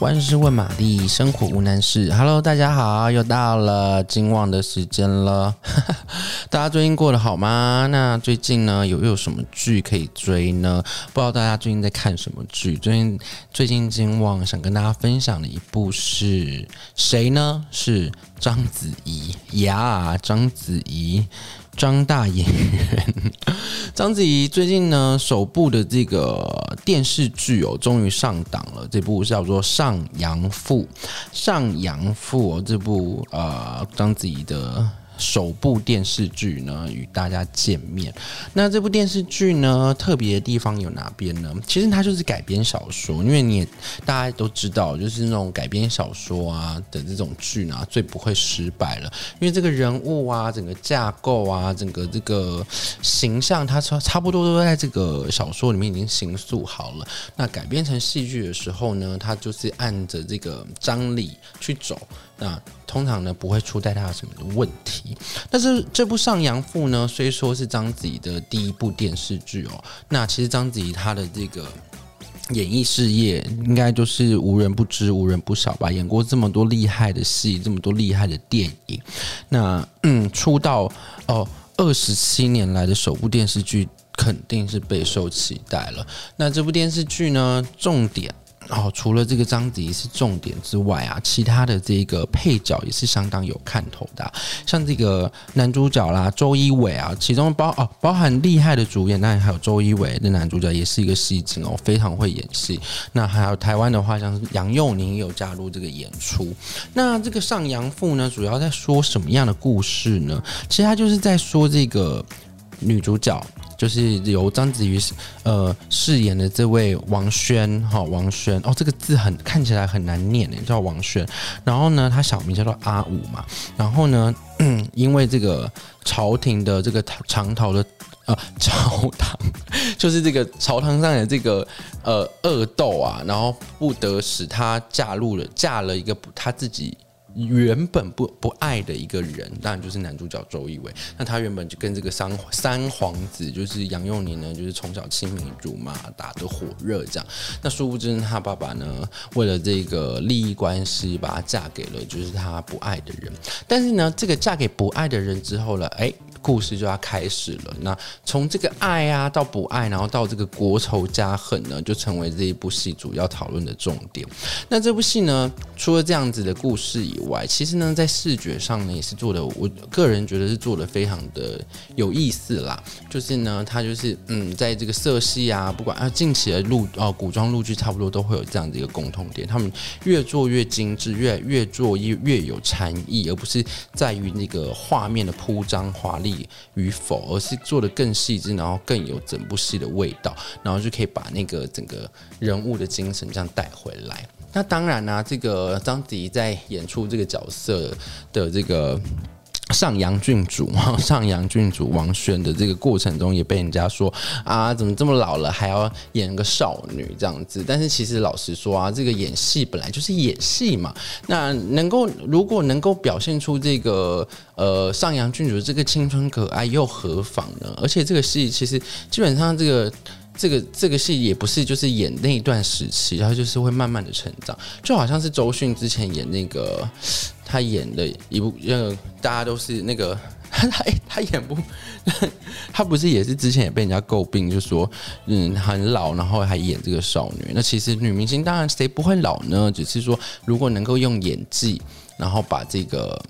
万事问玛丽，生活无难事。Hello，大家好，又到了今晚的时间了。大家最近过得好吗？那最近呢，有有什么剧可以追呢？不知道大家最近在看什么剧？最近最近今晚想跟大家分享的一部是谁呢？是章子怡呀，章子怡。张大演员章子怡最近呢，首部的这个电视剧哦，终于上档了。这部叫做《上阳赋》，《上阳赋》哦，这部呃章子怡的。首部电视剧呢，与大家见面。那这部电视剧呢，特别的地方有哪边呢？其实它就是改编小说，因为你也大家都知道，就是那种改编小说啊的这种剧呢，最不会失败了。因为这个人物啊，整个架构啊，整个这个形象，它差差不多都在这个小说里面已经形塑好了。那改编成戏剧的时候呢，它就是按着这个张力去走。那通常呢，不会出带他什么的问题。但是这部《上阳赋》呢，虽说是章子怡的第一部电视剧哦，那其实章子怡她的这个演艺事业应该就是无人不知、无人不晓吧？演过这么多厉害的戏，这么多厉害的电影，那嗯，出道哦二十七年来的首部电视剧，肯定是备受期待了。那这部电视剧呢，重点。哦，除了这个章子怡是重点之外啊，其他的这个配角也是相当有看头的，像这个男主角啦，周一围啊，其中包哦包含厉害的主演，当然还有周一围的男主角也是一个戏精哦，非常会演戏。那还有台湾的话，像是杨佑宁也有加入这个演出。那这个上阳赋呢，主要在说什么样的故事呢？其实他就是在说这个女主角。就是由章子怡呃饰演的这位王轩哈，王轩哦，这个字很看起来很难念诶，叫王轩。然后呢，他小名叫做阿武嘛。然后呢，因为这个朝廷的这个长桃的呃朝堂，就是这个朝堂上的这个呃恶斗啊，然后不得使他嫁入了嫁了一个他自己。原本不不爱的一个人，当然就是男主角周一围。那他原本就跟这个三三皇子，就是杨佑宁呢，就是从小亲密如麻，打得火热这样。那殊不知他爸爸呢，为了这个利益关系，把她嫁给了就是他不爱的人。但是呢，这个嫁给不爱的人之后呢，哎。故事就要开始了。那从这个爱啊到不爱，然后到这个国仇家恨呢，就成为这一部戏主要讨论的重点。那这部戏呢，除了这样子的故事以外，其实呢，在视觉上呢，也是做的，我个人觉得是做的非常的有意思啦。就是呢，它就是嗯，在这个色系啊，不管啊，近期的录哦古装陆剧，差不多都会有这样的一个共同点。他们越做越精致，越越做越越有禅意，而不是在于那个画面的铺张华丽。与否，而是做的更细致，然后更有整部戏的味道，然后就可以把那个整个人物的精神这样带回来。那当然啦、这个张迪在演出这个角色的这个。上阳郡主，上阳郡主王轩的这个过程中，也被人家说啊，怎么这么老了还要演个少女这样子？但是其实老实说啊，这个演戏本来就是演戏嘛。那能够如果能够表现出这个呃上阳郡主这个青春可爱，又何妨呢？而且这个戏其实基本上这个。这个这个戏也不是就是演那一段时期，然后就是会慢慢的成长，就好像是周迅之前演那个他演的一部，那个大家都是那个 他他他演不，他不是也是之前也被人家诟病，就说嗯很老，然后还演这个少女。那其实女明星当然谁不会老呢？只是说如果能够用演技，然后把这个。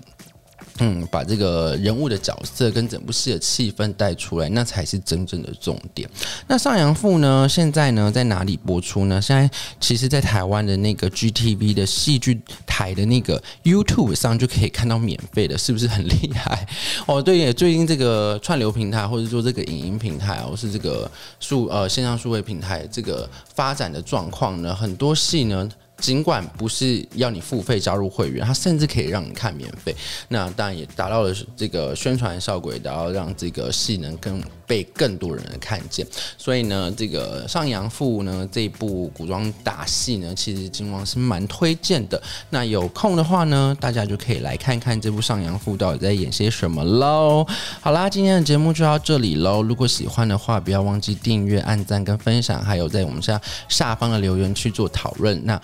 嗯，把这个人物的角色跟整部戏的气氛带出来，那才是真正的重点。那上阳赋呢？现在呢，在哪里播出呢？现在其实，在台湾的那个 GTV 的戏剧台的那个 YouTube 上就可以看到免费的，是不是很厉害？哦，对，最近这个串流平台或者说这个影音平台，或是这个数呃线上数位平台这个发展的状况呢，很多戏呢。尽管不是要你付费加入会员，它甚至可以让你看免费。那当然也达到了这个宣传效果，也达到让这个戏能更被更多人看见。所以呢，这个上阳赋呢这部古装打戏呢，其实金光是蛮推荐的。那有空的话呢，大家就可以来看看这部上阳赋到底在演些什么喽。好啦，今天的节目就到这里喽。如果喜欢的话，不要忘记订阅、按赞跟分享，还有在我们下下方的留言区做讨论。那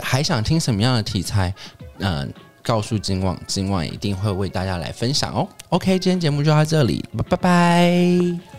还想听什么样的题材？嗯、告诉金旺，金旺一定会为大家来分享哦。OK，今天节目就到这里，拜拜。